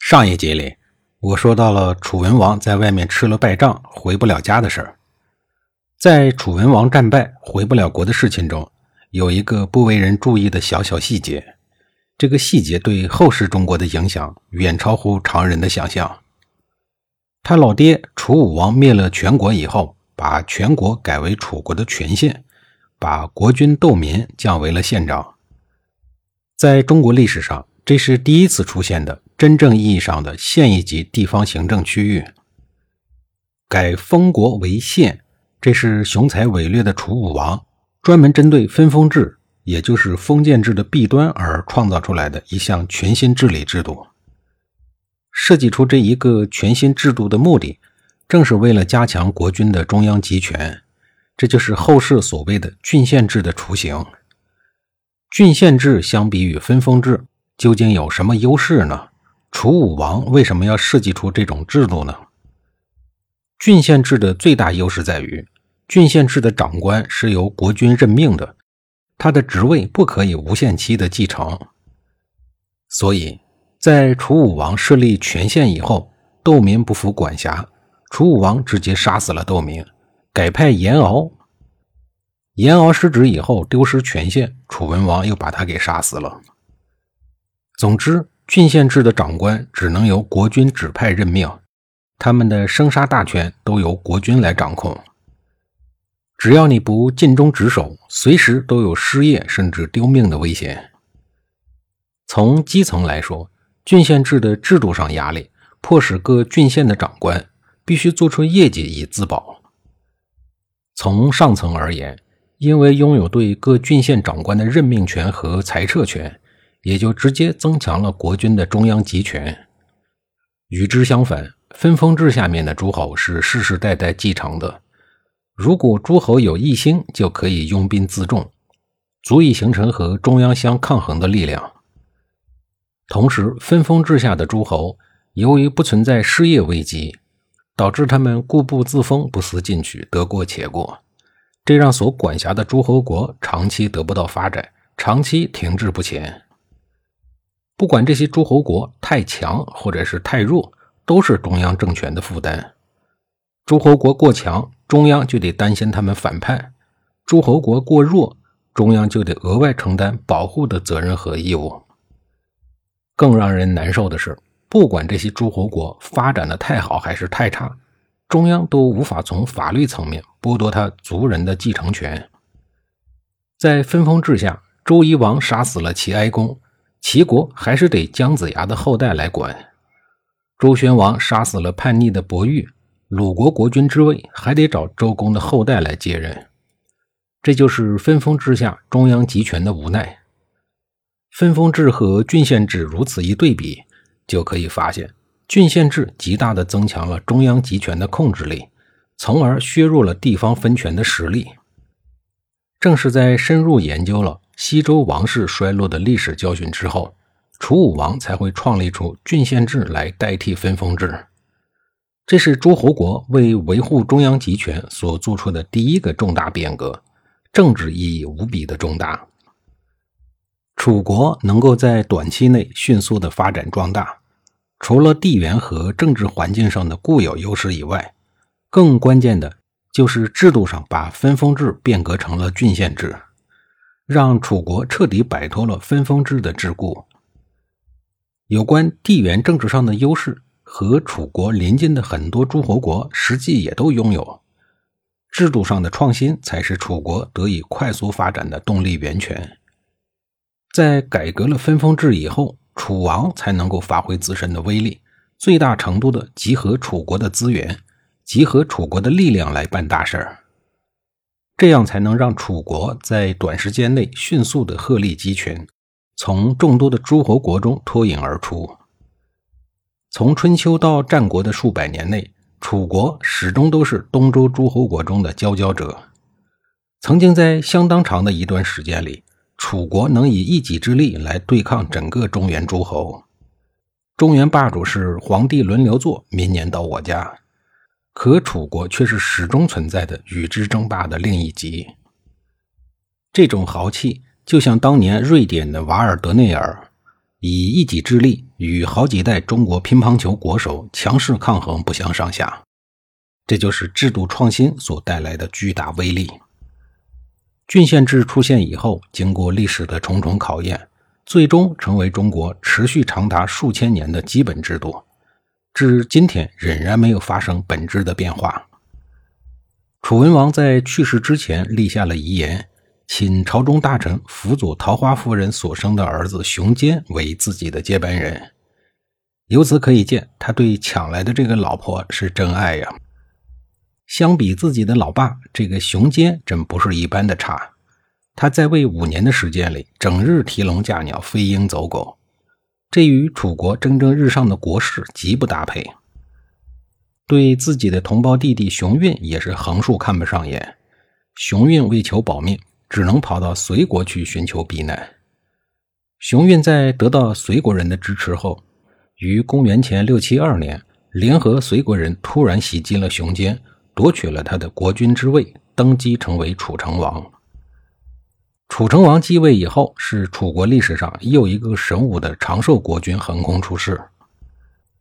上一集里，我说到了楚文王在外面吃了败仗回不了家的事儿。在楚文王战败回不了国的事情中，有一个不为人注意的小小细节，这个细节对后世中国的影响远超乎常人的想象。他老爹楚武王灭了全国以后，把全国改为楚国的全县，把国君窦民降为了县长。在中国历史上，这是第一次出现的。真正意义上的县一级地方行政区域改封国为县，这是雄才伟略的楚武王专门针对分封制，也就是封建制的弊端而创造出来的一项全新治理制度。设计出这一个全新制度的目的，正是为了加强国君的中央集权，这就是后世所谓的郡县制的雏形。郡县制相比于分封制，究竟有什么优势呢？楚武王为什么要设计出这种制度呢？郡县制的最大优势在于，郡县制的长官是由国君任命的，他的职位不可以无限期的继承。所以，在楚武王设立权限以后，窦民不服管辖，楚武王直接杀死了窦民，改派严敖。严敖失职以后丢失权限，楚文王又把他给杀死了。总之。郡县制的长官只能由国君指派任命，他们的生杀大权都由国君来掌控。只要你不尽忠职守，随时都有失业甚至丢命的危险。从基层来说，郡县制的制度上压力，迫使各郡县的长官必须做出业绩以自保。从上层而言，因为拥有对各郡县长官的任命权和裁撤权。也就直接增强了国君的中央集权。与之相反，分封制下面的诸侯是世世代代继承的。如果诸侯有异心，就可以拥兵自重，足以形成和中央相抗衡的力量。同时，分封制下的诸侯由于不存在失业危机，导致他们固步自封、不思进取、得过且过，这让所管辖的诸侯国长期得不到发展，长期停滞不前。不管这些诸侯国太强或者是太弱，都是中央政权的负担。诸侯国过强，中央就得担心他们反叛；诸侯国过弱，中央就得额外承担保护的责任和义务。更让人难受的是，不管这些诸侯国发展的太好还是太差，中央都无法从法律层面剥夺他族人的继承权。在分封制下，周夷王杀死了齐哀公。齐国还是得姜子牙的后代来管。周宣王杀死了叛逆的伯玉，鲁国国君之位还得找周公的后代来接任。这就是分封制下中央集权的无奈。分封制和郡县制如此一对比，就可以发现，郡县制极大的增强了中央集权的控制力，从而削弱了地方分权的实力。正是在深入研究了。西周王室衰落的历史教训之后，楚武王才会创立出郡县制来代替分封制。这是诸侯国为维护中央集权所做出的第一个重大变革，政治意义无比的重大。楚国能够在短期内迅速的发展壮大，除了地缘和政治环境上的固有优势以外，更关键的就是制度上把分封制变革成了郡县制。让楚国彻底摆脱了分封制的桎梏。有关地缘政治上的优势，和楚国邻近的很多诸侯国实际也都拥有。制度上的创新才是楚国得以快速发展的动力源泉。在改革了分封制以后，楚王才能够发挥自身的威力，最大程度的集合楚国的资源，集合楚国的力量来办大事儿。这样才能让楚国在短时间内迅速的鹤立鸡群，从众多的诸侯国中脱颖而出。从春秋到战国的数百年内，楚国始终都是东周诸侯国中的佼佼者。曾经在相当长的一段时间里，楚国能以一己之力来对抗整个中原诸侯。中原霸主是皇帝轮流坐，明年到我家。可楚国却是始终存在的与之争霸的另一极。这种豪气，就像当年瑞典的瓦尔德内尔，以一己之力与好几代中国乒乓球国手强势抗衡，不相上下。这就是制度创新所带来的巨大威力。郡县制出现以后，经过历史的重重考验。最终成为中国持续长达数千年的基本制度，至今天仍然没有发生本质的变化。楚文王在去世之前立下了遗言，请朝中大臣辅佐桃花夫人所生的儿子熊坚为自己的接班人。由此可以见，他对抢来的这个老婆是真爱呀。相比自己的老爸，这个熊坚真不是一般的差。他在位五年的时间里，整日提笼架鸟、飞鹰走狗，这与楚国蒸蒸日上的国势极不搭配。对自己的同胞弟弟熊运也是横竖看不上眼。熊运为求保命，只能跑到隋国去寻求避难。熊运在得到隋国人的支持后，于公元前六七二年，联合隋国人突然袭击了熊坚，夺取了他的国君之位，登基成为楚成王。楚成王继位以后，是楚国历史上又一个神武的长寿国君横空出世。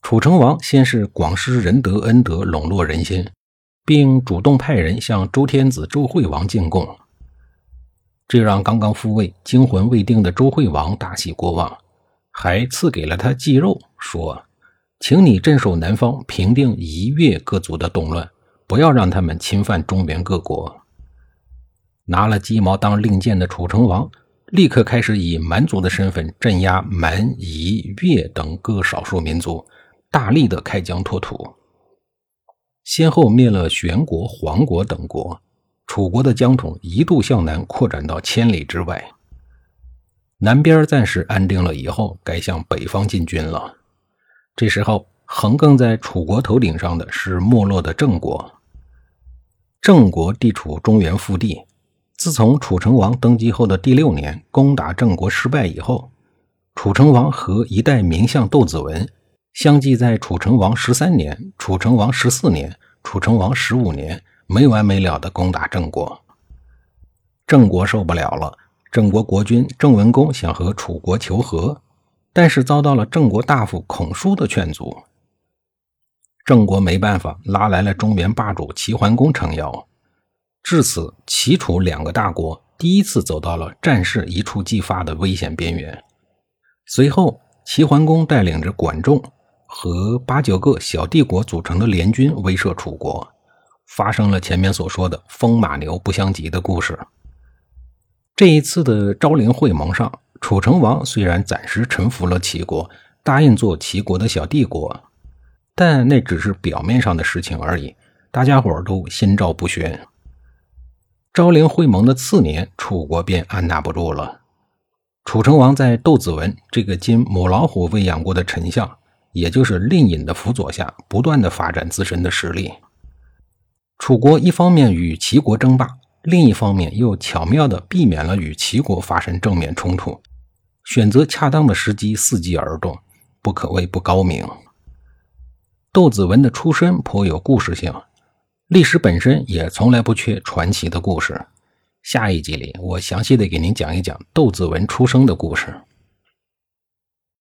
楚成王先是广施仁德恩德，笼络人心，并主动派人向周天子周惠王进贡，这让刚刚复位、惊魂未定的周惠王大喜过望，还赐给了他祭肉，说：“请你镇守南方，平定夷越各族的动乱，不要让他们侵犯中原各国。”拿了鸡毛当令箭的楚成王，立刻开始以蛮族的身份镇压蛮、夷、越等各少数民族，大力的开疆拓土，先后灭了玄国、黄国等国。楚国的疆土一度向南扩展到千里之外，南边暂时安定了以后，该向北方进军了。这时候，横亘在楚国头顶上的是没落的郑国。郑国地处中原腹地。自从楚成王登基后的第六年，攻打郑国失败以后，楚成王和一代名相窦子文相继在楚成王十三年、楚成王十四年、楚成王十五年没完没了地攻打郑国。郑国受不了了，郑国国君郑文公想和楚国求和，但是遭到了郑国大夫孔叔的劝阻。郑国没办法，拉来了中原霸主齐桓公撑腰。至此，齐楚两个大国第一次走到了战事一触即发的危险边缘。随后，齐桓公带领着管仲和八九个小帝国组成的联军威慑楚国，发生了前面所说的“风马牛不相及”的故事。这一次的昭陵会盟上，楚成王虽然暂时臣服了齐国，答应做齐国的小帝国，但那只是表面上的事情而已，大家伙都心照不宣。昭陵会盟的次年，楚国便按捺不住了。楚成王在窦子文这个经母老虎喂养过的丞相，也就是令尹的辅佐下，不断的发展自身的实力。楚国一方面与齐国争霸，另一方面又巧妙地避免了与齐国发生正面冲突，选择恰当的时机伺机而动，不可谓不高明。窦子文的出身颇有故事性。历史本身也从来不缺传奇的故事。下一集里，我详细的给您讲一讲窦子文出生的故事。